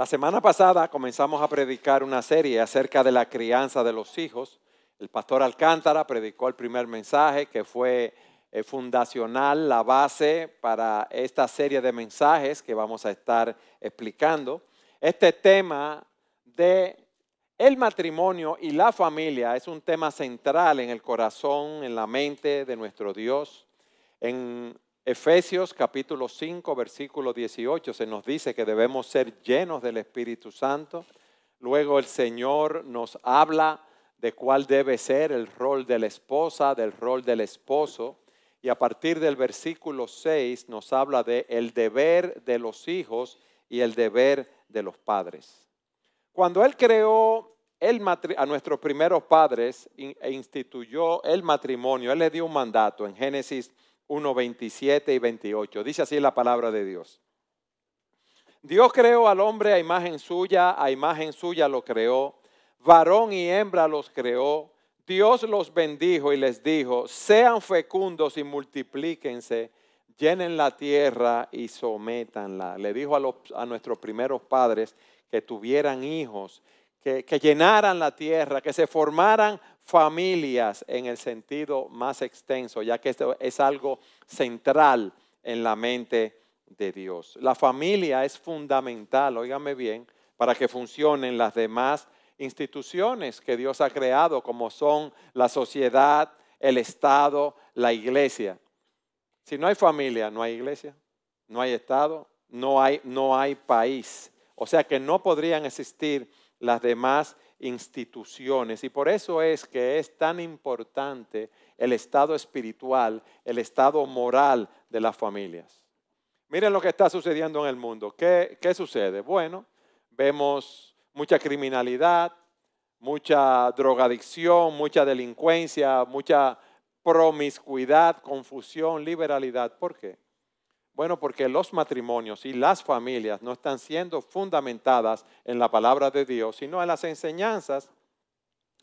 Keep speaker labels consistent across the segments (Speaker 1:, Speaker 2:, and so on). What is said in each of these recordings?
Speaker 1: La semana pasada comenzamos a predicar una serie acerca de la crianza de los hijos. El pastor Alcántara predicó el primer mensaje que fue eh, fundacional, la base para esta serie de mensajes que vamos a estar explicando. Este tema de el matrimonio y la familia es un tema central en el corazón, en la mente de nuestro Dios. En Efesios capítulo 5, versículo 18 se nos dice que debemos ser llenos del Espíritu Santo. Luego el Señor nos habla de cuál debe ser el rol de la esposa, del rol del esposo. Y a partir del versículo 6 nos habla de el deber de los hijos y el deber de los padres. Cuando Él creó el a nuestros primeros padres e instituyó el matrimonio, Él le dio un mandato en Génesis 1, 27 y 28. Dice así la palabra de Dios. Dios creó al hombre a imagen suya, a imagen suya lo creó, varón y hembra los creó. Dios los bendijo y les dijo, sean fecundos y multiplíquense, llenen la tierra y sométanla. Le dijo a, a nuestros primeros padres que tuvieran hijos, que, llenaran la tierra, que se formaran familias en el sentido más extenso, ya que esto es algo central en la mente de Dios. La familia es fundamental, óigame bien, para que funcionen las demás instituciones que Dios ha creado, como son la sociedad, el Estado, la iglesia. Si no hay familia, no hay iglesia, no hay Estado, no hay, no hay país. O sea que no podrían existir las demás instituciones. Y por eso es que es tan importante el estado espiritual, el estado moral de las familias. Miren lo que está sucediendo en el mundo. ¿Qué, qué sucede? Bueno, vemos mucha criminalidad, mucha drogadicción, mucha delincuencia, mucha promiscuidad, confusión, liberalidad. ¿Por qué? Bueno, porque los matrimonios y las familias no están siendo fundamentadas en la palabra de Dios, sino en las enseñanzas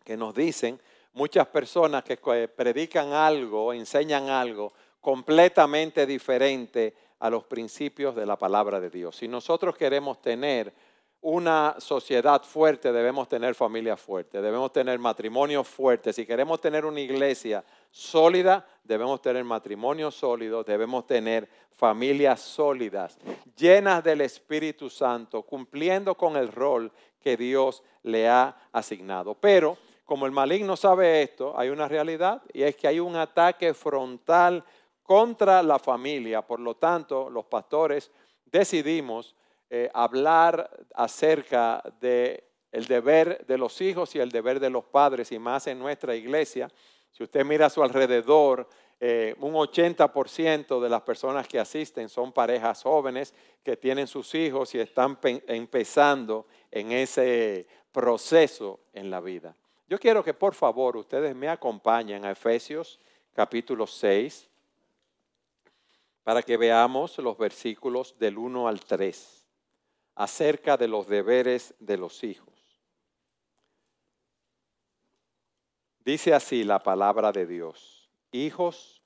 Speaker 1: que nos dicen muchas personas que predican algo, enseñan algo completamente diferente a los principios de la palabra de Dios. Si nosotros queremos tener una sociedad fuerte, debemos tener familias fuertes, debemos tener matrimonios fuertes. Si queremos tener una iglesia sólida, debemos tener matrimonios sólidos, debemos tener familias sólidas, llenas del Espíritu Santo, cumpliendo con el rol que Dios le ha asignado. Pero como el maligno sabe esto, hay una realidad y es que hay un ataque frontal contra la familia. Por lo tanto, los pastores decidimos eh, hablar acerca de el deber de los hijos y el deber de los padres y más en nuestra iglesia. Si usted mira a su alrededor, eh, un 80% de las personas que asisten son parejas jóvenes que tienen sus hijos y están empezando en ese proceso en la vida. Yo quiero que por favor ustedes me acompañen a Efesios capítulo 6 para que veamos los versículos del 1 al 3 acerca de los deberes de los hijos. Dice así la palabra de Dios. Hijos,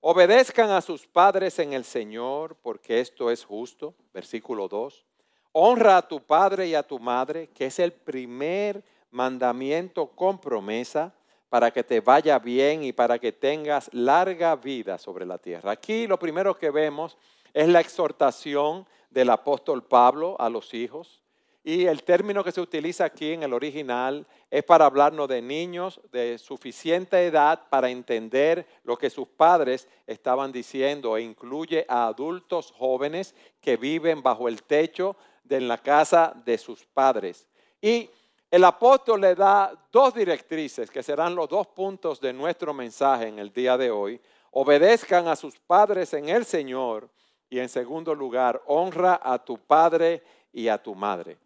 Speaker 1: obedezcan a sus padres en el Señor, porque esto es justo. Versículo 2. Honra a tu padre y a tu madre, que es el primer mandamiento con promesa para que te vaya bien y para que tengas larga vida sobre la tierra. Aquí lo primero que vemos es la exhortación del apóstol Pablo a los hijos. Y el término que se utiliza aquí en el original es para hablarnos de niños de suficiente edad para entender lo que sus padres estaban diciendo e incluye a adultos jóvenes que viven bajo el techo de la casa de sus padres. Y el apóstol le da dos directrices que serán los dos puntos de nuestro mensaje en el día de hoy. Obedezcan a sus padres en el Señor y en segundo lugar, honra a tu padre y a tu madre.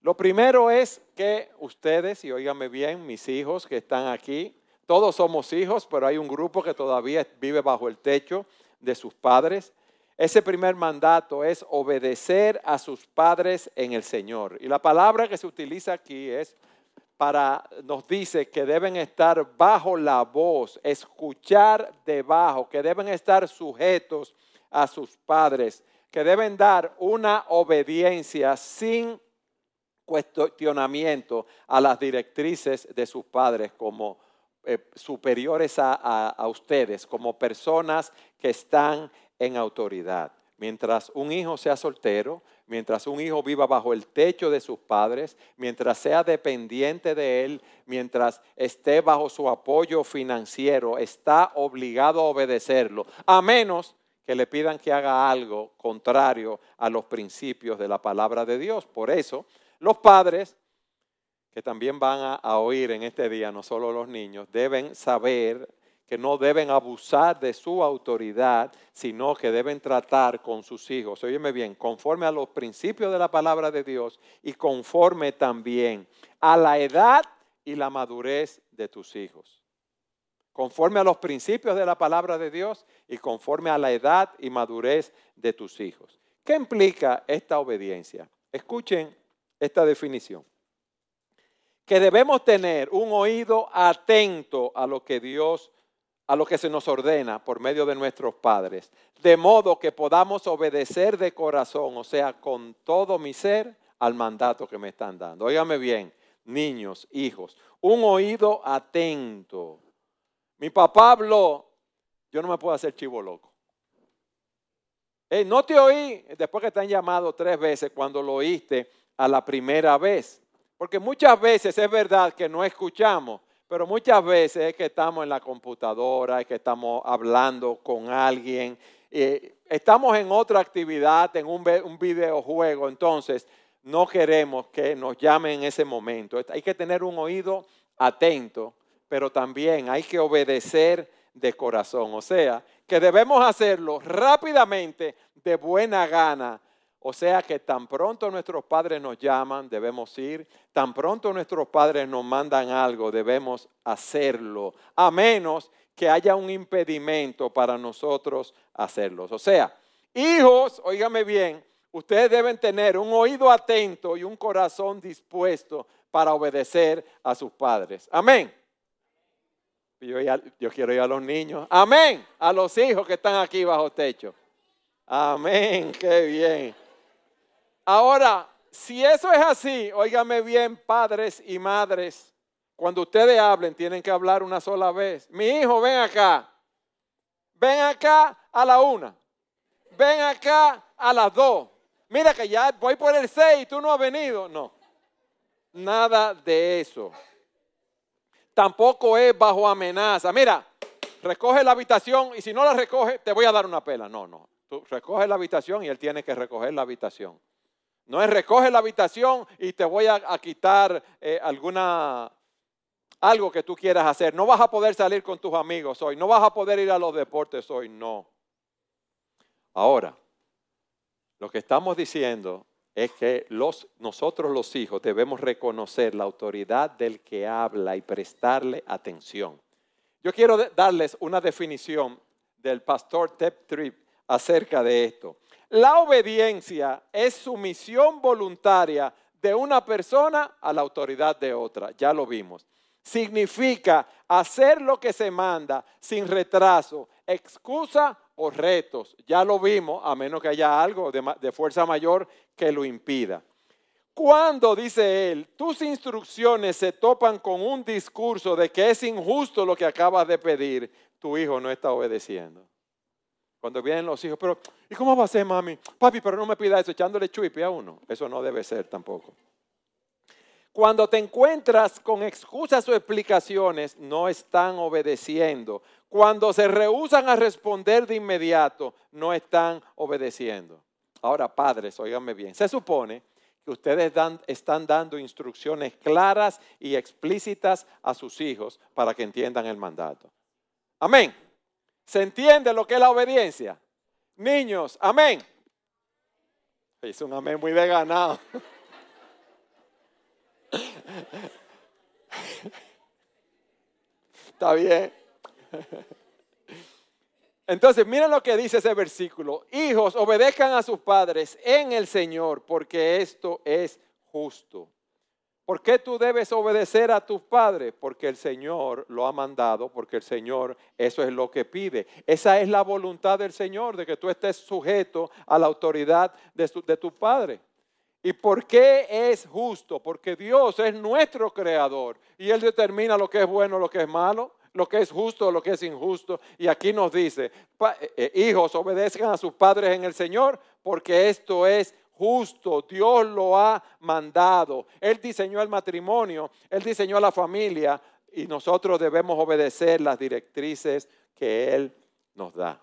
Speaker 1: Lo primero es que ustedes, y óigame bien, mis hijos que están aquí, todos somos hijos, pero hay un grupo que todavía vive bajo el techo de sus padres. Ese primer mandato es obedecer a sus padres en el Señor. Y la palabra que se utiliza aquí es para, nos dice que deben estar bajo la voz, escuchar debajo, que deben estar sujetos a sus padres, que deben dar una obediencia sin cuestionamiento a las directrices de sus padres como eh, superiores a, a ustedes, como personas que están en autoridad. Mientras un hijo sea soltero, mientras un hijo viva bajo el techo de sus padres, mientras sea dependiente de él, mientras esté bajo su apoyo financiero, está obligado a obedecerlo, a menos que le pidan que haga algo contrario a los principios de la palabra de Dios. Por eso, los padres, que también van a, oír en este día, no solo los niños, deben saber que no deben abusar de su autoridad, sino que deben tratar con sus hijos, óyeme bien, conforme a los principios de la palabra de Dios y conforme también a la edad y la madurez de tus hijos conforme a los principios de la palabra de Dios y conforme a la edad y madurez de tus hijos. ¿Qué implica esta obediencia? Escuchen esta definición. Que debemos tener un oído atento a lo que Dios, a lo que se nos ordena por medio de nuestros padres, de modo que podamos obedecer de corazón, o sea, con todo mi ser, al mandato que me están dando. Óigame bien, niños, hijos, un oído atento mi papá habló, yo no me puedo hacer chivo loco. no te oí después que te han llamado tres veces cuando lo oíste a la primera vez. Porque muchas veces es verdad que no escuchamos, pero muchas veces es que estamos en la computadora, es que estamos hablando con alguien, estamos en otra actividad, en un videojuego, entonces no queremos que nos llamen en ese momento. Hay que tener un oído atento pero también hay que obedecer de corazón. O sea, que debemos hacerlo rápidamente, de buena gana. O sea que tan pronto nuestros padres nos llaman, debemos ir. Tan pronto nuestros padres nos mandan algo, debemos hacerlo. A menos que haya un impedimento para nosotros hacerlos. O sea, hijos, óigame bien, ustedes deben tener un oído atento y un corazón dispuesto para obedecer a sus padres. Amén. Yo, quiero ir a los niños. Amén. A los hijos que están aquí bajo techo. Amén. Qué bien. Ahora, si eso es así, óigame bien, padres y madres. Cuando ustedes hablen, tienen que hablar una sola vez. Mi hijo, ven acá. Ven acá a la una. Ven acá a las dos. Mira que ya voy por el seis y tú no has venido. No. Nada de eso tampoco es bajo amenaza. Mira, recoge la habitación y si no la recoge, te voy a dar una pela. No, no. Tú recoge la habitación y él tiene que recoger la habitación. No es recoge la habitación y te voy a, quitar eh, alguna algo que tú quieras hacer. No vas a poder salir con tus amigos hoy. No vas a poder ir a los deportes hoy. No. Ahora, lo que estamos diciendo es que nosotros los hijos debemos reconocer la autoridad del que habla y prestarle atención. Yo quiero darles una definición del pastor Tep Tripp acerca de esto. La obediencia es sumisión voluntaria de una persona a la autoridad de otra, ya lo vimos. Significa hacer lo que se manda sin retraso, excusa o retos. Ya lo vimos, a menos que haya algo de, fuerza mayor que lo impida. Cuando, dice él, tus instrucciones se topan con un discurso de que es injusto lo que acabas de pedir, tu hijo no está obedeciendo. Cuando vienen los hijos, pero ¿y cómo va a ser, mami? Papi, pero no me pida eso, echándole chuipi a uno. Eso no debe ser tampoco. Cuando te encuentras con excusas o explicaciones, no están obedeciendo. Cuando se rehusan a responder de inmediato, no están obedeciendo. Ahora, padres, óiganme bien, se supone que ustedes están dando instrucciones claras y explícitas a sus hijos para que entiendan el mandato. Amén. ¿Se entiende lo que es la obediencia? Niños, amén. Es un amén muy de ganado. Está bien. Entonces, miren lo que dice ese versículo. Hijos, obedezcan a sus padres en el Señor, porque esto es justo. ¿Por qué tú debes obedecer a tus padres? Porque el Señor lo ha mandado, porque el Señor eso es lo que pide. Esa es la voluntad del Señor, de que tú estés sujeto a la autoridad de, de tu padre. ¿Y por qué es justo? Porque Dios es nuestro creador y Él determina lo que es bueno, lo que es malo, lo que es justo, lo que es injusto. Y aquí nos dice, eh, eh, hijos, obedezcan a sus padres en el Señor, porque esto es justo. Dios lo ha mandado. Él diseñó el matrimonio, Él diseñó la familia y nosotros debemos obedecer las directrices que Él nos da.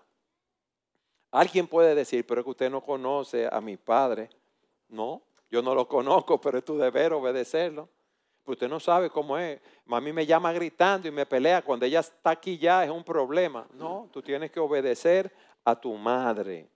Speaker 1: Alguien puede decir, pero es que usted no conoce a mi padre. No, yo no lo conozco, pero es tu deber obedecerlo. Pues usted no sabe cómo es. A mí me llama gritando y me pelea. Cuando ella está aquí ya es un problema. No, tú tienes que obedecer a tu madre,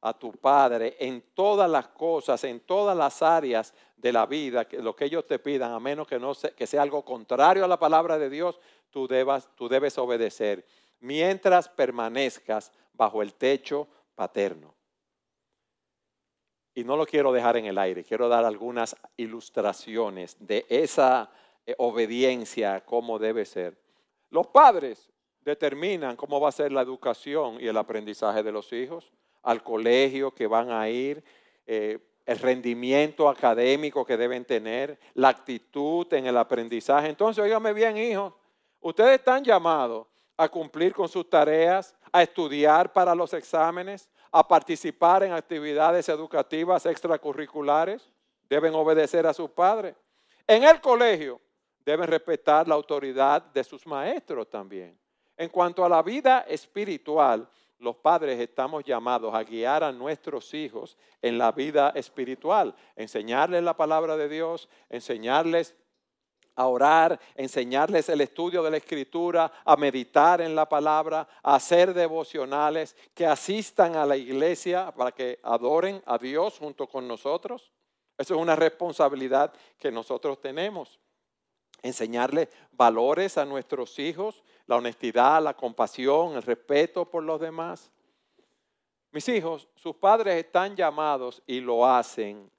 Speaker 1: a tu padre, en todas las cosas, en todas las áreas de la vida, que lo que ellos te pidan, a menos que, no sea, que sea algo contrario a la palabra de Dios, tú, debas, tú debes obedecer. Mientras permanezcas bajo el techo paterno. Y no lo quiero dejar en el aire, quiero dar algunas ilustraciones de esa eh, obediencia, cómo debe ser. Los padres determinan cómo va a ser la educación y el aprendizaje de los hijos, al colegio que van a ir, eh, el rendimiento académico que deben tener, la actitud en el aprendizaje. Entonces, oígame bien, hijos, ustedes están llamados a cumplir con sus tareas, a estudiar para los exámenes, a participar en actividades educativas extracurriculares, deben obedecer a sus padres. En el colegio deben respetar la autoridad de sus maestros también. En cuanto a la vida espiritual, los padres estamos llamados a guiar a nuestros hijos en la vida espiritual, enseñarles la palabra de Dios, enseñarles a orar, enseñarles el estudio de la escritura, a meditar en la palabra, a hacer devocionales, que asistan a la iglesia para que adoren a Dios junto con nosotros. Eso es una responsabilidad que nosotros tenemos. Enseñarles valores a nuestros hijos, la honestidad, la compasión, el respeto por los demás. Mis hijos, sus padres están llamados y lo hacen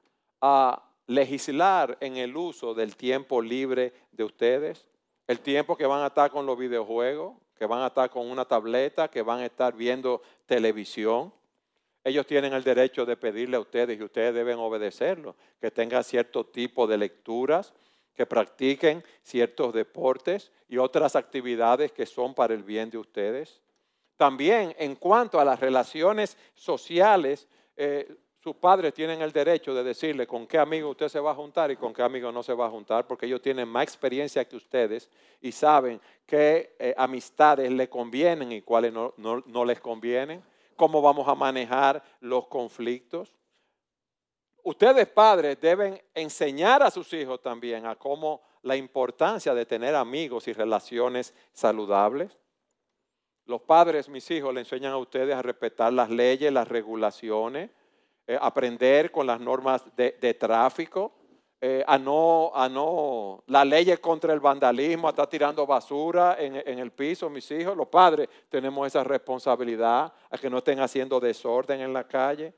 Speaker 1: a legislar en el uso del tiempo libre de ustedes, el tiempo que van a estar con los videojuegos, que van a estar con una tableta, que van a estar viendo televisión. Ellos tienen el derecho de pedirle a ustedes y ustedes deben obedecerlo, que tengan cierto tipo de lecturas, que practiquen ciertos deportes y otras actividades que son para el bien de ustedes. También en cuanto a las relaciones sociales, eh, sus padres tienen el derecho de decirle con qué amigo usted se va a juntar y con qué amigo no se va a juntar, porque ellos tienen más experiencia que ustedes y saben qué eh, amistades le convienen y cuáles no, no les convienen, cómo vamos a manejar los conflictos. Ustedes padres deben enseñar a sus hijos también a cómo la importancia de tener amigos y relaciones saludables. Los padres, mis hijos, le enseñan a ustedes a respetar las leyes, las regulaciones, eh, aprender con las normas de, tráfico, eh, a, no, a no, la ley contra el vandalismo, a estar tirando basura en, el piso, mis hijos, los padres tenemos esa responsabilidad, a que no estén haciendo desorden en la calle.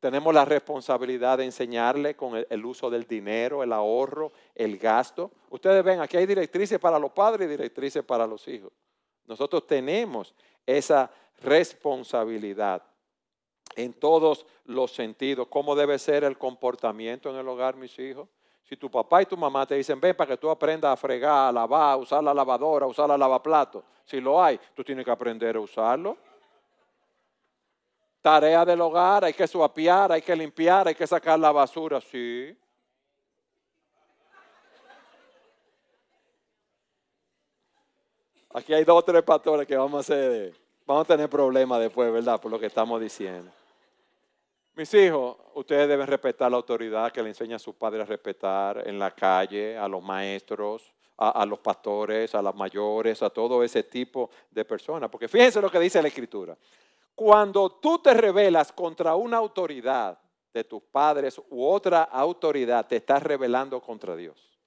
Speaker 1: Tenemos la responsabilidad de enseñarle con el, uso del dinero, el ahorro, el gasto. Ustedes ven, aquí hay directrices para los padres y directrices para los hijos. Nosotros tenemos esa responsabilidad en todos los sentidos. ¿Cómo debe ser el comportamiento en el hogar, mis hijos? Si tu papá y tu mamá te dicen, ven para que tú aprendas a fregar, a lavar, a usar la lavadora, a usar la lavaplato, si lo hay, tú tienes que aprender a usarlo. Tarea del hogar, hay que suapiar, hay que limpiar, hay que sacar la basura, sí. Aquí hay dos o tres pastores que vamos a hacer, vamos a tener problemas después, ¿verdad? Por lo que estamos diciendo. Mis hijos, ustedes deben respetar la autoridad que le enseña a sus padres a respetar en la calle, a los maestros, a, los pastores, a las mayores, a todo ese tipo de personas. Porque fíjense lo que dice la Escritura. Cuando tú te rebelas contra una autoridad de tus padres u otra autoridad, te estás rebelando contra Dios.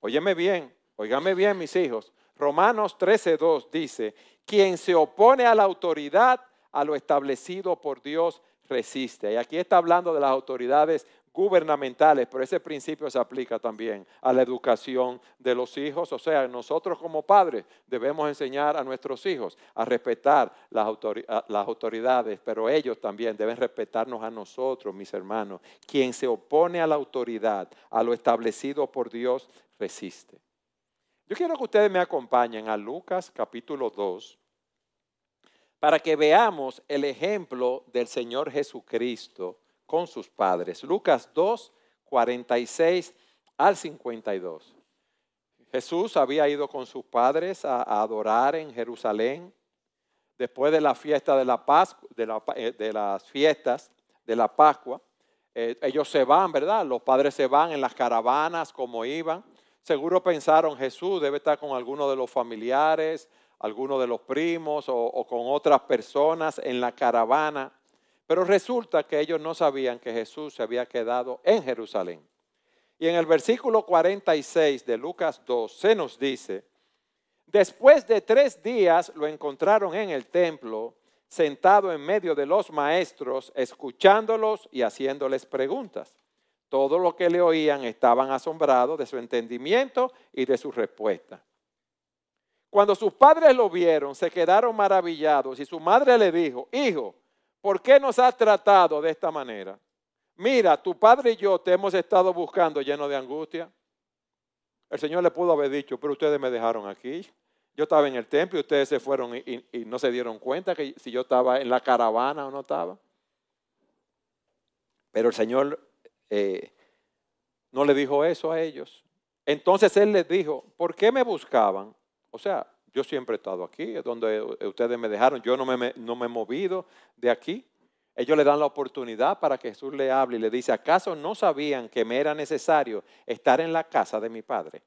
Speaker 1: Óyeme bien, óigame bien, mis hijos. Romanos 13:2 dice: Quien se opone a la autoridad, a lo establecido por Dios, resiste. Y aquí está hablando de las autoridades gubernamentales, pero ese principio se aplica también a la educación de los hijos. O sea, nosotros como padres debemos enseñar a nuestros hijos a respetar las, autoridades, pero ellos también deben respetarnos a nosotros, mis hermanos. Quien se opone a la autoridad, a lo establecido por Dios, resiste. Yo quiero que ustedes me acompañen a Lucas capítulo 2 para que veamos el ejemplo del Señor Jesucristo con sus padres. Lucas 2, 46 al 52. Jesús había ido con sus padres a, adorar en Jerusalén después de la fiesta de, la Pascua, de, eh, las fiestas de la Pascua. Eh, ellos se van, ¿verdad? Los padres se van en las caravanas como iban. Seguro pensaron, Jesús debe estar con alguno de los familiares, alguno de los primos o con otras personas en la caravana. Pero resulta que ellos no sabían que Jesús se había quedado en Jerusalén. Y en el versículo 46 de Lucas 2 se nos dice, después de tres días lo encontraron en el templo, sentado en medio de los maestros, escuchándolos y haciéndoles preguntas. Todo lo que le oían estaban asombrados de su entendimiento y de su respuesta. Cuando sus padres lo vieron, se quedaron maravillados y su madre le dijo, hijo, ¿por qué nos has tratado de esta manera? Mira, tu padre y yo te hemos estado buscando lleno de angustia. El Señor le pudo haber dicho, pero ustedes me dejaron aquí. Yo estaba en el templo y ustedes se fueron y, no se dieron cuenta que si yo estaba en la caravana o no estaba. Pero el Señor eh, no le dijo eso a ellos. Entonces Él les dijo, ¿por qué me buscaban? O sea, yo siempre he estado aquí, donde ustedes me dejaron. Yo no me, no me he movido de aquí. Ellos le dan la oportunidad para que Jesús le hable y le dice, ¿acaso no sabían que me era necesario estar en la casa de mi padre?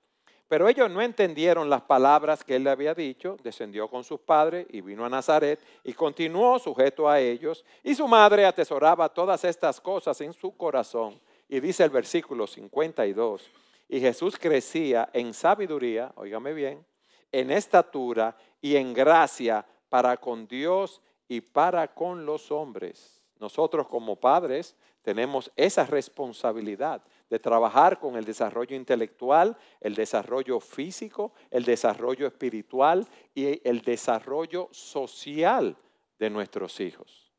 Speaker 1: Pero ellos no entendieron las palabras que él le había dicho, descendió con sus padres y vino a Nazaret y continuó sujeto a ellos. Y su madre atesoraba todas estas cosas en su corazón. Y dice el versículo 52, y Jesús crecía en sabiduría, óigame bien, en estatura y en gracia para con Dios y para con los hombres. Nosotros como padres tenemos esa responsabilidad de trabajar con el desarrollo intelectual, el desarrollo físico, el desarrollo espiritual y el desarrollo social de nuestros hijos.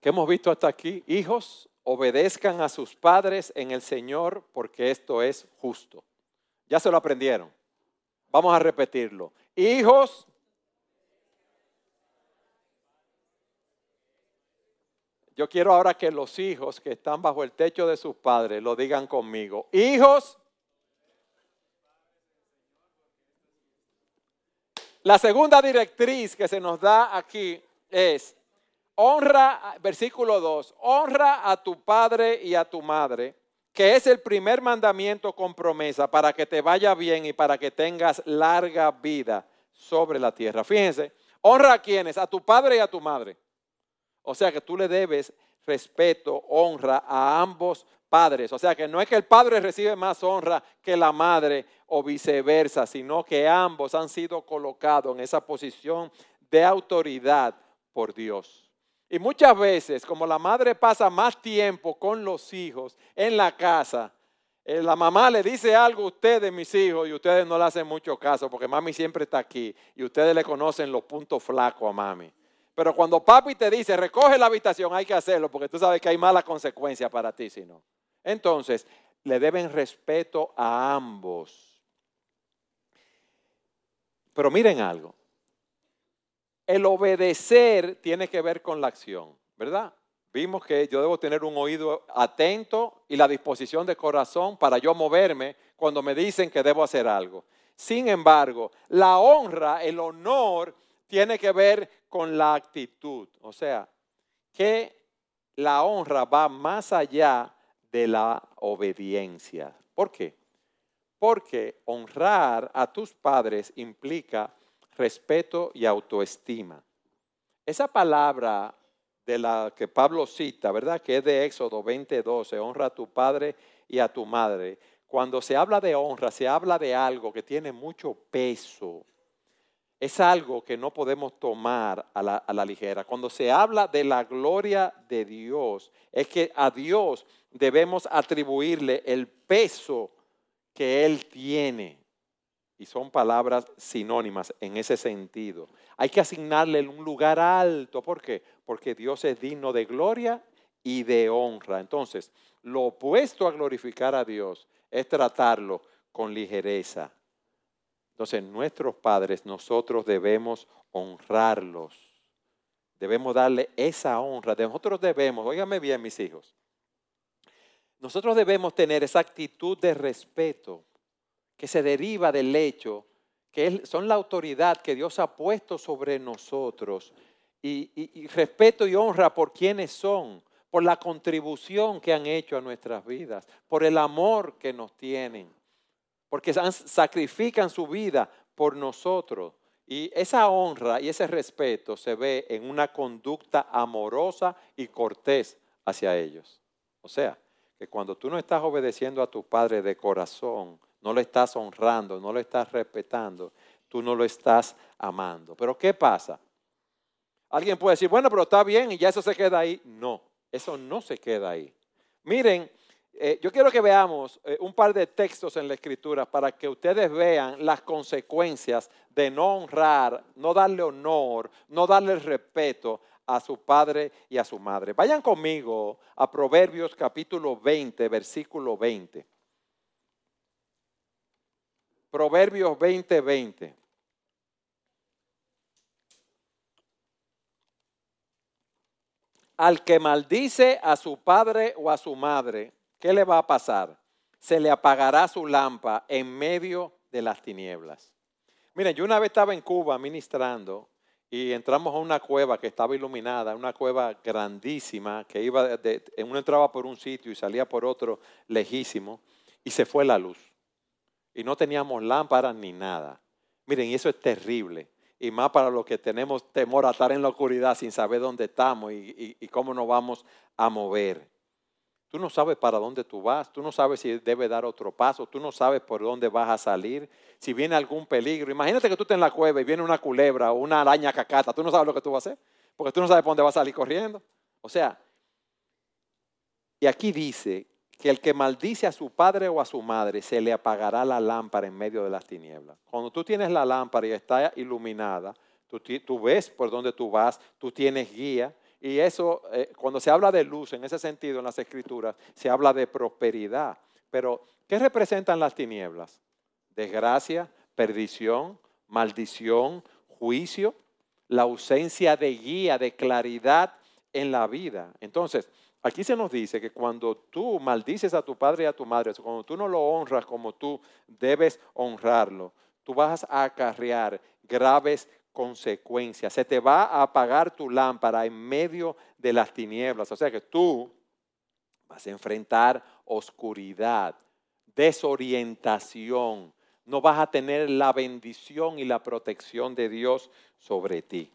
Speaker 1: ¿Qué hemos visto hasta aquí? Hijos, obedezcan a sus padres en el Señor porque esto es justo. Ya se lo aprendieron. Vamos a repetirlo. Hijos, yo quiero ahora que los hijos que están bajo el techo de sus padres lo digan conmigo. Hijos, la segunda directriz que se nos da aquí es, honra, versículo 2, honra a tu padre y a tu madre que es el primer mandamiento con promesa para que te vaya bien y para que tengas larga vida sobre la tierra. Fíjense, honra a quienes, a tu padre y a tu madre. O sea que tú le debes respeto, honra a ambos padres. O sea que no es que el padre recibe más honra que la madre o viceversa, sino que ambos han sido colocados en esa posición de autoridad por Dios. Y muchas veces, como la madre pasa más tiempo con los hijos en la casa, eh, la mamá le dice algo a ustedes, mis hijos, y ustedes no le hacen mucho caso, porque mami siempre está aquí y ustedes le conocen los puntos flacos a mami. Pero cuando papi te dice, recoge la habitación, hay que hacerlo, porque tú sabes que hay malas consecuencias para ti si no. Entonces, le deben respeto a ambos. Pero miren algo, el obedecer tiene que ver con la acción, ¿verdad? Vimos que yo debo tener un oído atento y la disposición de corazón para yo moverme cuando me dicen que debo hacer algo. Sin embargo, la honra, el honor, tiene que ver con la actitud. O sea, que la honra va más allá de la obediencia. ¿Por qué? Porque honrar a tus padres implica respeto y autoestima. Esa palabra de la que Pablo cita, ¿verdad? Que es de Éxodo 20:12, honra a tu padre y a tu madre. Cuando se habla de honra, se habla de algo que tiene mucho peso. es algo que no podemos tomar a la, a la, ligera. Cuando se habla de la gloria de Dios, es que a Dios debemos atribuirle el peso que Él tiene. Y son palabras sinónimas en ese sentido. Hay que asignarle un lugar alto. ¿Por qué? Porque Dios es digno de gloria y de honra. Entonces, lo opuesto a glorificar a Dios es tratarlo con ligereza. Entonces, nuestros padres, nosotros debemos honrarlos. Debemos darle esa honra. Nosotros debemos, óigame bien mis hijos, nosotros debemos tener esa actitud de respeto que se deriva del hecho que son la autoridad que Dios ha puesto sobre nosotros y, respeto y honra por quienes son, por la contribución que han hecho a nuestras vidas, por el amor que nos tienen, porque sacrifican su vida por nosotros. Y esa honra y ese respeto se ve en una conducta amorosa y cortés hacia ellos. O sea, que cuando tú no estás obedeciendo a tu padre de corazón, no lo estás honrando, no lo estás respetando, tú no lo estás amando. Pero ¿qué pasa? Alguien puede decir, bueno, pero está bien y ya eso se queda ahí. No, eso no se queda ahí. Miren, eh, yo quiero que veamos eh, un par de textos en la escritura para que ustedes vean las consecuencias de no honrar, no darle honor, no darle respeto a su padre y a su madre. Vayan conmigo a Proverbios capítulo 20, versículo 20. Proverbios 20, 20. Al que maldice a su padre o a su madre, ¿qué le va a pasar? Se le apagará su lámpara en medio de las tinieblas. Miren, yo una vez estaba en Cuba ministrando y entramos a una cueva que estaba iluminada, una cueva grandísima, que iba de, uno entraba por un sitio y salía por otro lejísimo, y se fue la luz. Y no teníamos lámparas ni nada. Miren, y eso es terrible. Y más para los que tenemos temor a estar en la oscuridad sin saber dónde estamos y, cómo nos vamos a mover. Tú no sabes para dónde tú vas, tú no sabes si debe dar otro paso, tú no sabes por dónde vas a salir, si viene algún peligro. Imagínate que tú estás en la cueva y viene una culebra o una araña cacata, tú no sabes lo que tú vas a hacer, porque tú no sabes por dónde vas a salir corriendo. O sea, y aquí dice que el que maldice a su padre o a su madre se le apagará la lámpara en medio de las tinieblas. Cuando tú tienes la lámpara y está iluminada, tú, ves por dónde tú vas, tú tienes guía, y eso, eh, cuando se habla de luz en ese sentido en las escrituras, se habla de prosperidad. Pero, ¿qué representan las tinieblas? Desgracia, perdición, maldición, juicio, la ausencia de guía, de claridad en la vida. Entonces, aquí se nos dice que cuando tú maldices a tu padre y a tu madre, cuando tú no lo honras como tú debes honrarlo, tú vas a acarrear graves consecuencias. Se te va a apagar tu lámpara en medio de las tinieblas. O sea que tú vas a enfrentar oscuridad, desorientación. No vas a tener la bendición y la protección de Dios sobre ti.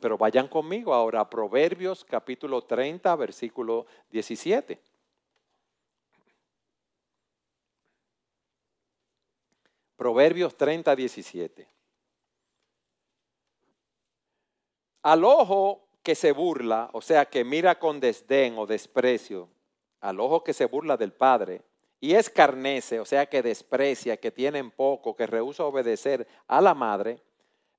Speaker 1: Pero vayan conmigo ahora a Proverbios capítulo 30, versículo 17. Proverbios 30, 17. Al ojo que se burla, o sea, que mira con desdén o desprecio, al ojo que se burla del Padre, y escarnece, o sea, que desprecia, que tiene en poco, que rehúsa obedecer a la madre,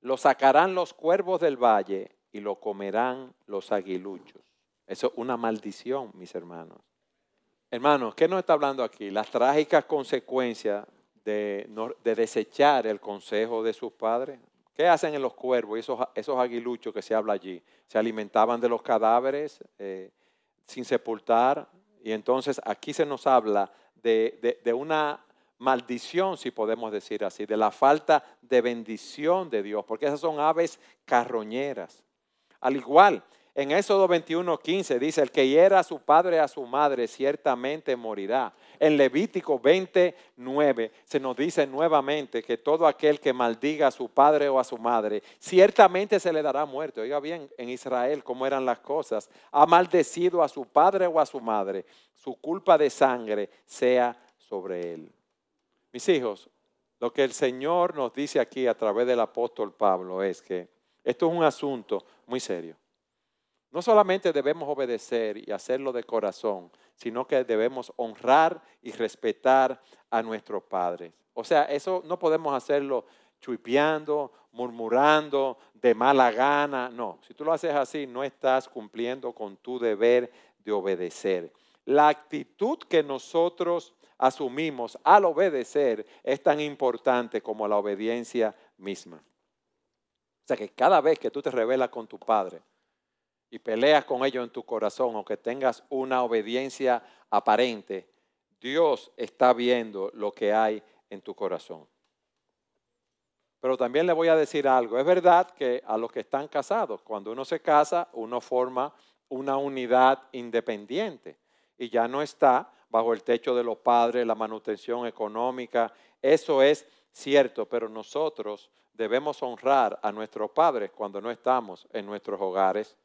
Speaker 1: lo sacarán los cuervos del valle y lo comerán los aguiluchos. Eso es una maldición, mis hermanos. Hermanos, ¿qué nos está hablando aquí? Las trágicas consecuencias de, de desechar el consejo de sus padres. ¿Qué hacen en los cuervos, esos, esos aguiluchos que se habla allí? Se alimentaban de los cadáveres eh, sin sepultar. Y entonces aquí se nos habla de, de una maldición, si podemos decir así, de la falta de bendición de Dios, porque esas son aves carroñeras. Al igual, en Éxodo 21, 15 dice, el que hiera a su padre a su madre ciertamente morirá. En Levítico 29 se nos dice nuevamente que todo aquel que maldiga a su padre o a su madre, ciertamente se le dará muerte. Oiga bien, en Israel cómo eran las cosas. Ha maldecido a su padre o a su madre, su culpa de sangre sea sobre él. Mis hijos, Lo que el Señor nos dice aquí a través del apóstol Pablo es que esto es un asunto muy serio. No solamente debemos obedecer y hacerlo de corazón, sino que debemos honrar y respetar a nuestros padres. O sea, eso no podemos hacerlo chuipeando, murmurando, de mala gana. No, si tú lo haces así, no estás cumpliendo con tu deber de obedecer. La actitud que nosotros asumimos al obedecer es tan importante como la obediencia misma. O sea que cada vez que tú te rebelas con tu padre y peleas con ellos en tu corazón o que tengas una obediencia aparente, Dios está viendo lo que hay en tu corazón. Pero también le voy a decir algo. Es verdad que a los que están casados, cuando uno se casa, uno forma una unidad independiente y ya no está bajo el techo de los padres, la manutención económica. Eso es cierto, pero nosotros debemos honrar a nuestros padres cuando no estamos en nuestros hogares,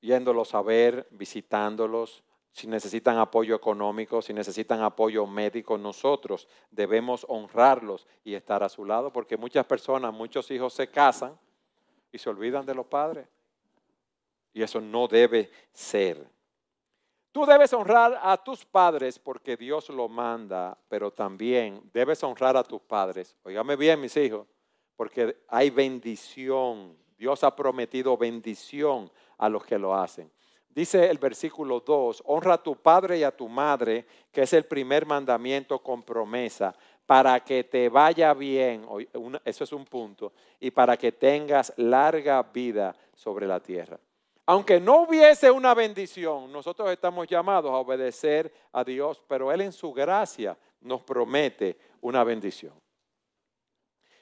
Speaker 1: yéndolos a ver, visitándolos, si necesitan apoyo económico, si necesitan apoyo médico, nosotros debemos honrarlos y estar a su lado, porque muchas personas, muchos hijos se casan y se olvidan de los padres. Y eso no debe ser. Tú debes honrar a tus padres porque Dios lo manda, pero también debes honrar a tus padres. Óigame bien, mis hijos, porque hay bendición. Dios ha prometido bendición a los que lo hacen. Dice el versículo 2, honra a tu padre y a tu madre, que es el primer mandamiento con promesa, para que te vaya bien, eso es un punto, y para que tengas larga vida sobre la tierra. Aunque no hubiese una bendición, nosotros estamos llamados a obedecer a Dios, pero Él en su gracia nos promete una bendición.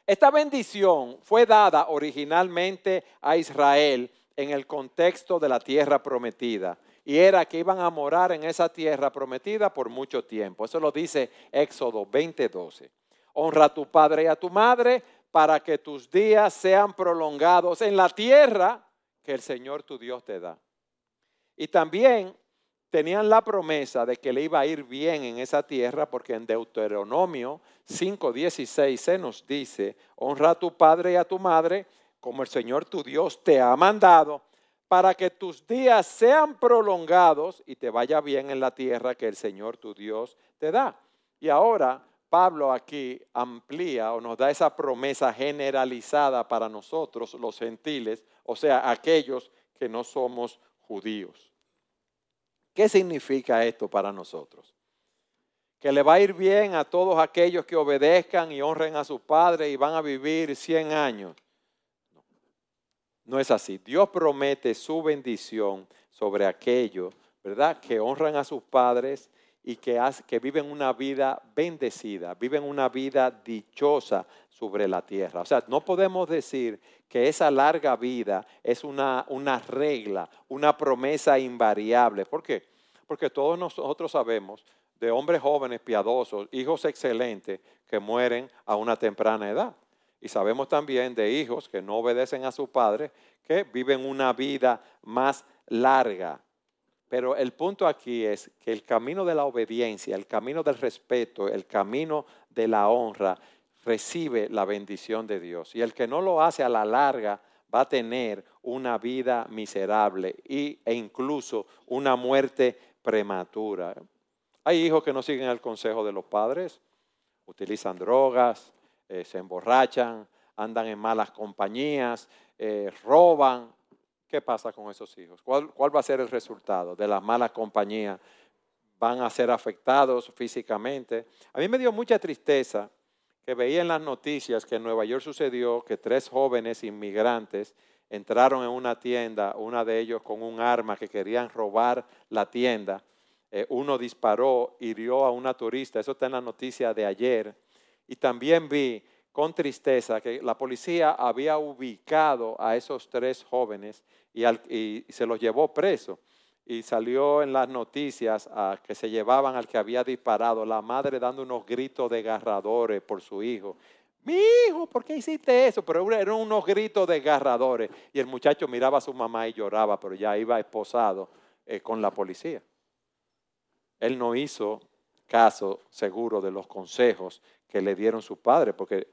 Speaker 1: Esta bendición fue dada originalmente a Israel en el contexto de la tierra prometida y era que iban a morar en esa tierra prometida por mucho tiempo. Eso lo dice Éxodo 20:12. Honra a tu padre y a tu madre para que tus días sean prolongados en la tierra que el Señor tu Dios te da. Y también tenían la promesa de que le iba a ir bien en esa tierra, porque en Deuteronomio 5:16 se nos dice, honra a tu padre y a tu madre, como el Señor tu Dios te ha mandado, para que tus días sean prolongados y te vaya bien en la tierra que el Señor tu Dios te da. Y ahora Pablo aquí amplía o nos da esa promesa generalizada para nosotros, los gentiles, o sea, aquellos que no somos judíos. ¿Qué significa esto para nosotros? Que le va a ir bien a todos aquellos que obedezcan y honren a sus padres y van a vivir 100 años. No, no es así. Dios promete su bendición sobre aquellos, ¿verdad? Que honran a sus padres y que, que viven una vida bendecida, viven una vida dichosa sobre la tierra. O sea, no podemos decir que esa larga vida es una, una regla, una promesa invariable. ¿Por qué? Porque todos nosotros sabemos de hombres jóvenes piadosos, hijos excelentes que mueren a una temprana edad. Y sabemos también de hijos que no obedecen a su padre, que viven una vida más larga. Pero el punto aquí es que el camino de la obediencia, el camino del respeto, el camino de la honra, recibe la bendición de Dios. Y el que no lo hace a la larga va a tener una vida miserable e incluso una muerte prematura. Hay hijos que no siguen el consejo de los padres, utilizan drogas, eh, se emborrachan, andan en malas compañías, eh, roban, ¿Qué pasa con esos hijos? ¿Cuál, va a ser el resultado de las malas compañías? ¿Van a ser afectados físicamente? A mí me dio mucha tristeza que veía en las noticias que en Nueva York sucedió que tres jóvenes inmigrantes entraron en una tienda, una de ellos con un arma que querían robar la tienda. Eh, uno disparó, hirió a una turista, eso está en la noticia de ayer. Y también vi con tristeza que la policía había ubicado a esos tres jóvenes y, se los llevó preso. Y salió en las noticias a que se llevaban al que había disparado, la madre dando unos gritos desgarradores por su hijo. Mi hijo, ¿por qué hiciste eso? Pero eran unos gritos desgarradores. Y el muchacho miraba a su mamá y lloraba, pero ya iba esposado eh, con la policía. Él no hizo caso seguro de los consejos que le dieron sus padres, porque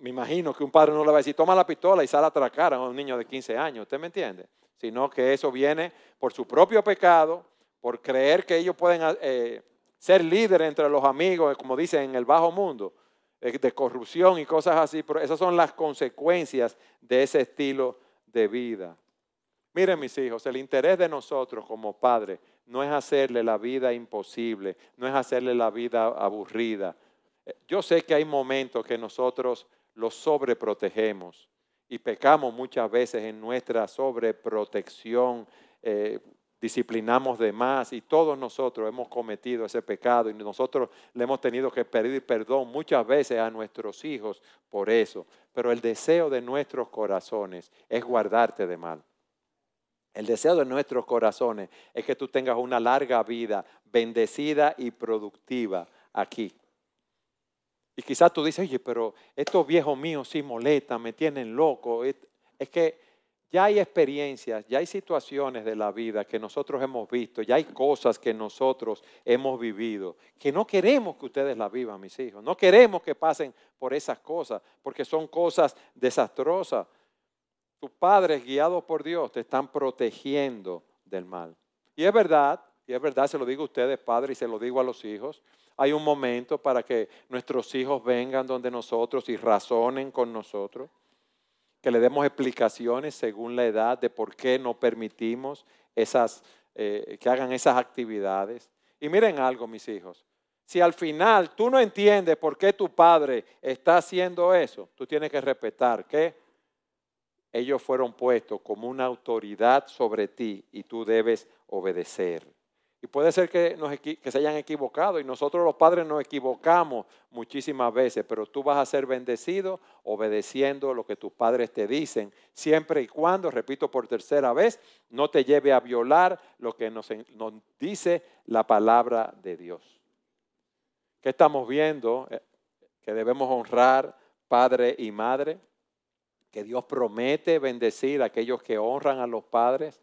Speaker 1: me imagino que un padre no le va a decir, toma la pistola y sale a atracar a un niño de 15 años, ¿usted me entiende? Sino que eso viene por su propio pecado, por creer que ellos pueden eh, ser líderes entre los amigos, como dicen en el bajo mundo, eh, de corrupción y cosas así, pero esas son las consecuencias de ese estilo de vida. Miren mis hijos, el interés de nosotros como padres no es hacerle la vida imposible, no es hacerle la vida aburrida. Eh, yo sé que hay momentos que nosotros los sobreprotegemos y pecamos muchas veces en nuestra sobreprotección, eh, disciplinamos de más y todos nosotros hemos cometido ese pecado y nosotros le hemos tenido que pedir perdón muchas veces a nuestros hijos por eso. Pero el deseo de nuestros corazones es guardarte de mal. El deseo de nuestros corazones es que tú tengas una larga vida, bendecida y productiva aquí. Y quizás tú dices, oye, pero estos viejos míos sí molestan, me tienen loco. Es que ya hay experiencias, ya hay situaciones de la vida que nosotros hemos visto, ya hay cosas que nosotros hemos vivido, que no queremos que ustedes la vivan, mis hijos. No queremos que pasen por esas cosas, porque son cosas desastrosas. Tus padres, guiados por Dios, te están protegiendo del mal. Y es verdad, y es verdad, se lo digo a ustedes, padres, y se lo digo a los hijos. Hay un momento para que nuestros hijos vengan donde nosotros y razonen con nosotros, que le demos explicaciones según la edad de por qué no permitimos esas, eh, que hagan esas actividades. Y miren algo, mis hijos. Si al final tú no entiendes por qué tu padre está haciendo eso, tú tienes que respetar que ellos fueron puestos como una autoridad sobre ti y tú debes obedecer. Y puede ser que, se hayan equivocado y nosotros los padres nos equivocamos muchísimas veces, pero tú vas a ser bendecido obedeciendo lo que tus padres te dicen, siempre y cuando, repito por tercera vez, no te lleve a violar lo que nos, nos dice la palabra de Dios. ¿Qué estamos viendo? Eh, que debemos honrar padre y madre que Dios promete bendecir a aquellos que honran a los padres,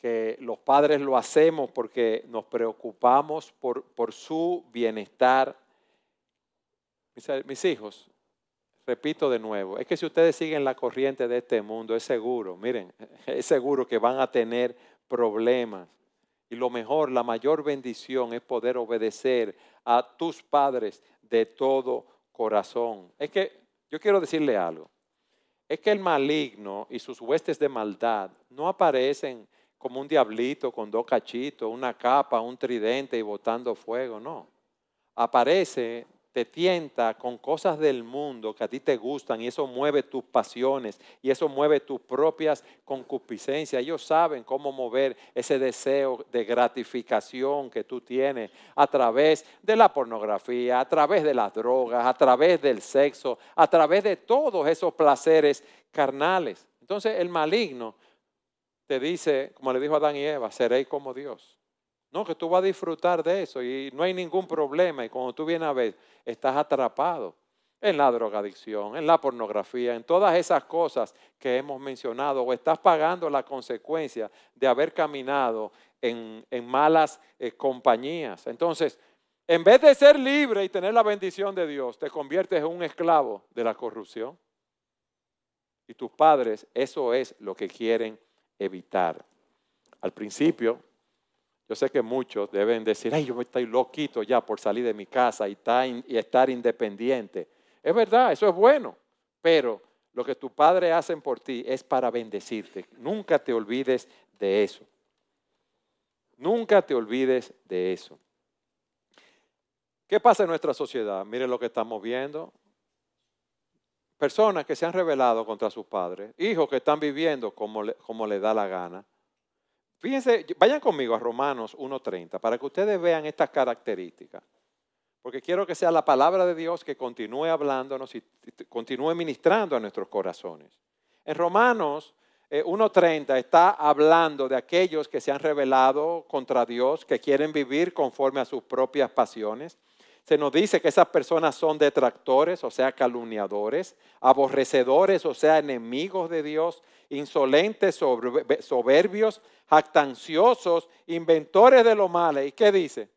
Speaker 1: que los padres lo hacemos porque nos preocupamos por, por su bienestar. Mis, mis hijos, repito de nuevo, es que si ustedes siguen la corriente de este mundo, es seguro, miren, es seguro que van a tener problemas. Y lo mejor, la mayor bendición es poder obedecer a tus padres de todo corazón. Es que yo quiero decirle algo es que el maligno y sus huestes de maldad no aparecen como un diablito con dos cachitos, una capa, un tridente y botando fuego, no. Aparece te tienta con cosas del mundo que a ti te gustan y eso mueve tus pasiones y eso mueve tus propias concupiscencias. Ellos saben cómo mover ese deseo de gratificación que tú tienes a través de la pornografía, a través de las drogas, a través del sexo, a través de todos esos placeres carnales. Entonces el maligno te dice, como le dijo a Adán y Eva, seréis como Dios. No, que tú vas a disfrutar de eso y no hay ningún problema. Y cuando tú vienes a ver, estás atrapado en la drogadicción, en la pornografía, en todas esas cosas que hemos mencionado, o estás pagando la consecuencia de haber caminado en, malas eh, compañías. Entonces, en vez de ser libre y tener la bendición de Dios, te conviertes en un esclavo de la corrupción. Y tus padres, eso es lo que quieren evitar. Al principio, yo sé que muchos deben decir, ay, yo estoy loquito ya por salir de mi casa y, estar independiente. Es verdad, eso es bueno, pero lo que tus padres hacen por ti es para bendecirte. Nunca te olvides de eso. Nunca te olvides de eso. ¿Qué pasa en nuestra sociedad? Mire lo que estamos viendo. Personas que se han rebelado contra sus padres, hijos que están viviendo como le, como da la gana, Fíjense, vayan conmigo a Romanos 1.30 para que ustedes vean estas características. Porque quiero que sea la palabra de Dios que continúe hablándonos y continúe ministrando a nuestros corazones. En Romanos 1.30 eh, está hablando de aquellos que se han rebelado contra Dios, que quieren vivir conforme a sus propias pasiones. Se nos dice que esas personas son detractores, o sea, calumniadores, aborrecedores, o sea, enemigos de Dios, insolentes, soberbios, jactanciosos, inventores de lo malo. ¿Y qué dice?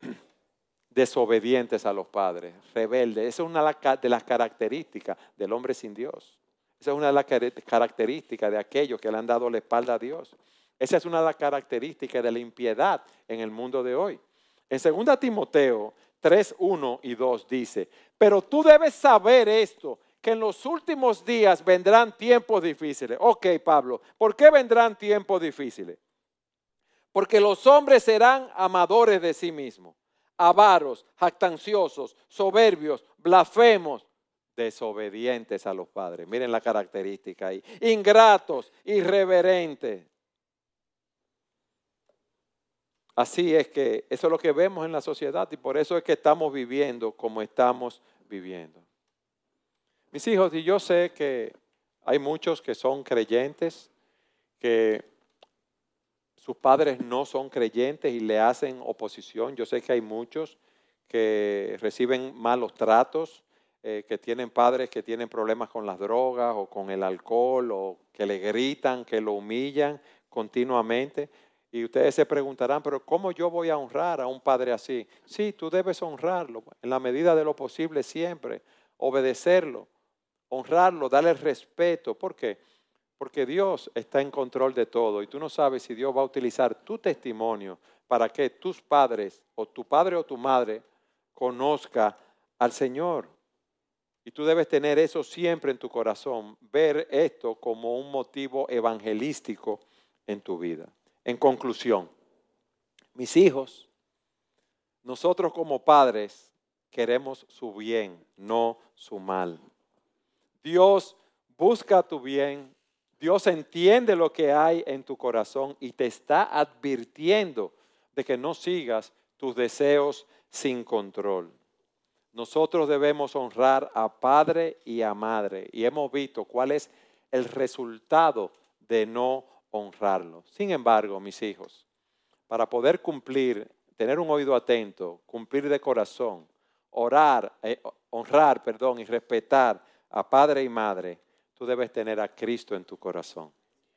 Speaker 1: desobedientes a los padres, rebeldes. Esa es una de las características del hombre sin Dios. Esa es una de las características de aquellos que le han dado la espalda a Dios. Esa es una de las características de la impiedad en el mundo de hoy. En 2 Timoteo 3, 1 y 2 dice, pero tú debes saber esto, que en los últimos días vendrán tiempos difíciles. Ok, Pablo, ¿por qué vendrán tiempos difíciles? Porque los hombres serán amadores de sí mismos, avaros, jactanciosos, soberbios, blasfemos, desobedientes a los padres. Miren la característica ahí. Ingratos, irreverentes. Así es que eso es lo que vemos en la sociedad y por eso es que estamos viviendo como estamos viviendo. Mis hijos, y yo sé que hay muchos que son creyentes, que sus padres no son creyentes y le hacen oposición. Yo sé que hay muchos que reciben malos tratos, eh, que tienen padres que tienen problemas con las drogas o con el alcohol o que le gritan, que lo humillan continuamente. Y ustedes se preguntarán, pero ¿cómo yo voy a honrar a un padre así? Sí, tú debes honrarlo en la medida de lo posible siempre, obedecerlo, honrarlo, darle respeto. ¿Por qué? Porque Dios está en control de todo y tú no sabes si Dios va a utilizar tu testimonio para que tus padres o tu padre o tu madre conozca al Señor. Y tú debes tener eso siempre en tu corazón, ver esto como un motivo evangelístico en tu vida. En conclusión, mis hijos, nosotros como padres queremos su bien, no su mal. Dios busca tu bien Dios entiende lo que hay en tu corazón y te está advirtiendo de que no sigas tus deseos sin control. Nosotros debemos honrar a padre y a madre y hemos visto cuál es el resultado de no honrarlo. Sin embargo, mis hijos, para poder cumplir, tener un oído atento, cumplir de corazón, orar, eh, honrar, perdón, y respetar a padre y madre, tú debes tener a Cristo en tu corazón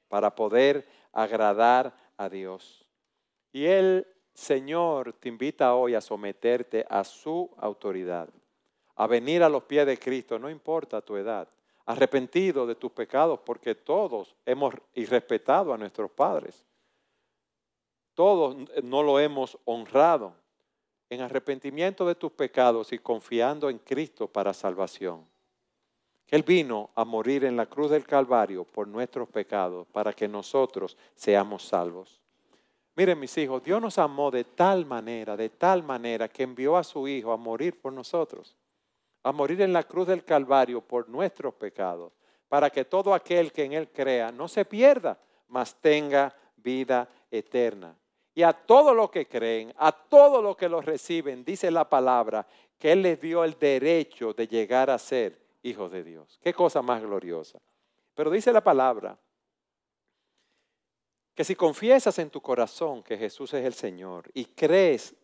Speaker 1: para poder agradar a Dios. Y el Señor te invita hoy a someterte a su autoridad, a venir a los pies de Cristo, no importa tu edad, arrepentido de tus pecados, porque todos hemos irrespetado a nuestros padres. Todos no lo hemos honrado en arrepentimiento de tus pecados y confiando en Cristo para salvación. Él vino a morir en la cruz del Calvario por nuestros pecados para que nosotros seamos salvos. Miren mis hijos, Dios nos amó de tal manera, de tal manera que envió a su Hijo a morir por nosotros, a morir en la cruz del Calvario por nuestros pecados, para que todo aquel que en Él crea no se pierda, mas tenga vida eterna. Y a todos los que creen, a todos los que lo reciben, dice la palabra, que Él les dio el derecho de llegar a ser hijos de Dios. Qué cosa más gloriosa. Pero dice la palabra que si confiesas en tu corazón que Jesús es el Señor y crees,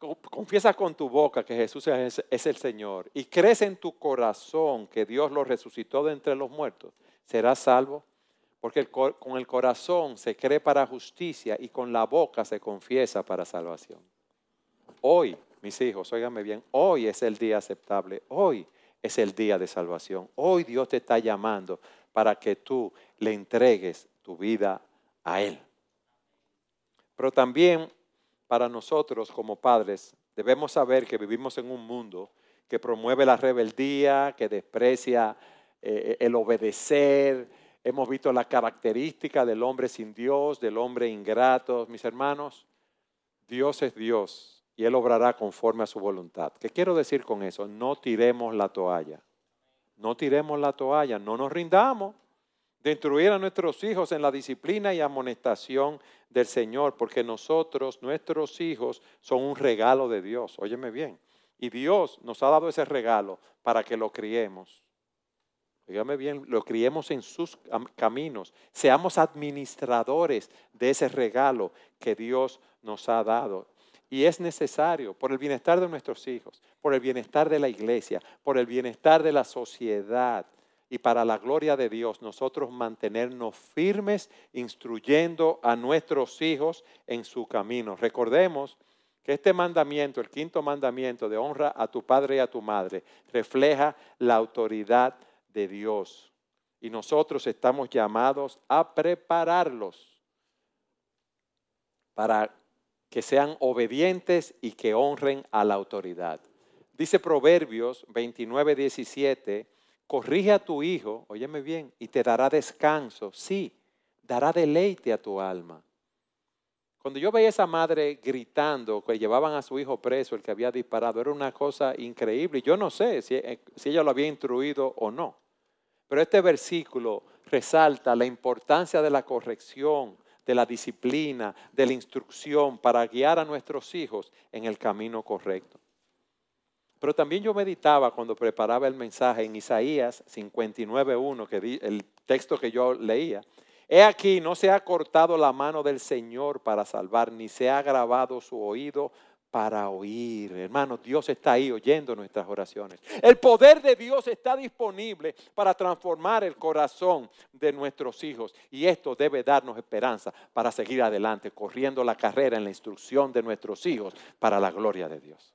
Speaker 1: confiesas con tu boca que Jesús es, el Señor y crees en tu corazón que Dios lo resucitó de entre los muertos, serás salvo. Porque con el corazón se cree para justicia y con la boca se confiesa para salvación. Hoy, mis hijos, óigame bien, hoy es el día aceptable. Hoy es el día de salvación. Hoy Dios te está llamando para que tú le entregues tu vida a Él. Pero también para nosotros como padres debemos saber que vivimos en un mundo que promueve la rebeldía, que desprecia eh, el obedecer. Hemos visto la característica del hombre sin Dios, del hombre ingrato. Mis hermanos, Dios es Dios y Él obrará conforme a su voluntad. ¿Qué quiero decir con eso? No tiremos la toalla. No tiremos la toalla, no nos rindamos de instruir a nuestros hijos en la disciplina y amonestación del Señor, porque nosotros, nuestros hijos, son un regalo de Dios. Óyeme bien. Y Dios nos ha dado ese regalo para que lo criemos. Óyeme bien, lo criemos en sus caminos. Seamos administradores de ese regalo que Dios nos ha dado. Y es necesario por el bienestar de nuestros hijos, por el bienestar de la iglesia, por el bienestar de la sociedad y para la gloria de Dios, nosotros mantenernos firmes instruyendo a nuestros hijos en su camino. Recordemos que este mandamiento, el quinto mandamiento de honra a tu padre y a tu madre, refleja la autoridad de Dios. Y nosotros estamos llamados a prepararlos para que sean obedientes y que honren a la autoridad. Dice Proverbios 29, 17, corrige a tu hijo, óyeme bien, y te dará descanso, sí, dará deleite a tu alma. Cuando yo veía a esa madre gritando que llevaban a su hijo preso, el que había disparado, era una cosa increíble. Yo no sé si, eh, si ella lo había instruido o no. Pero este versículo resalta la importancia de la corrección, de la disciplina, de la instrucción para guiar a nuestros hijos en el camino correcto. Pero también yo meditaba cuando preparaba el mensaje en Isaías 59.1, que el texto que yo leía. He aquí, no se ha cortado la mano del Señor para salvar, ni se ha grabado su oído para oír. Hermanos, Dios está ahí oyendo nuestras oraciones. El poder de Dios está disponible para transformar el corazón de nuestros hijos. Y esto debe darnos esperanza para seguir adelante, corriendo la carrera en la instrucción de nuestros hijos para la gloria de Dios.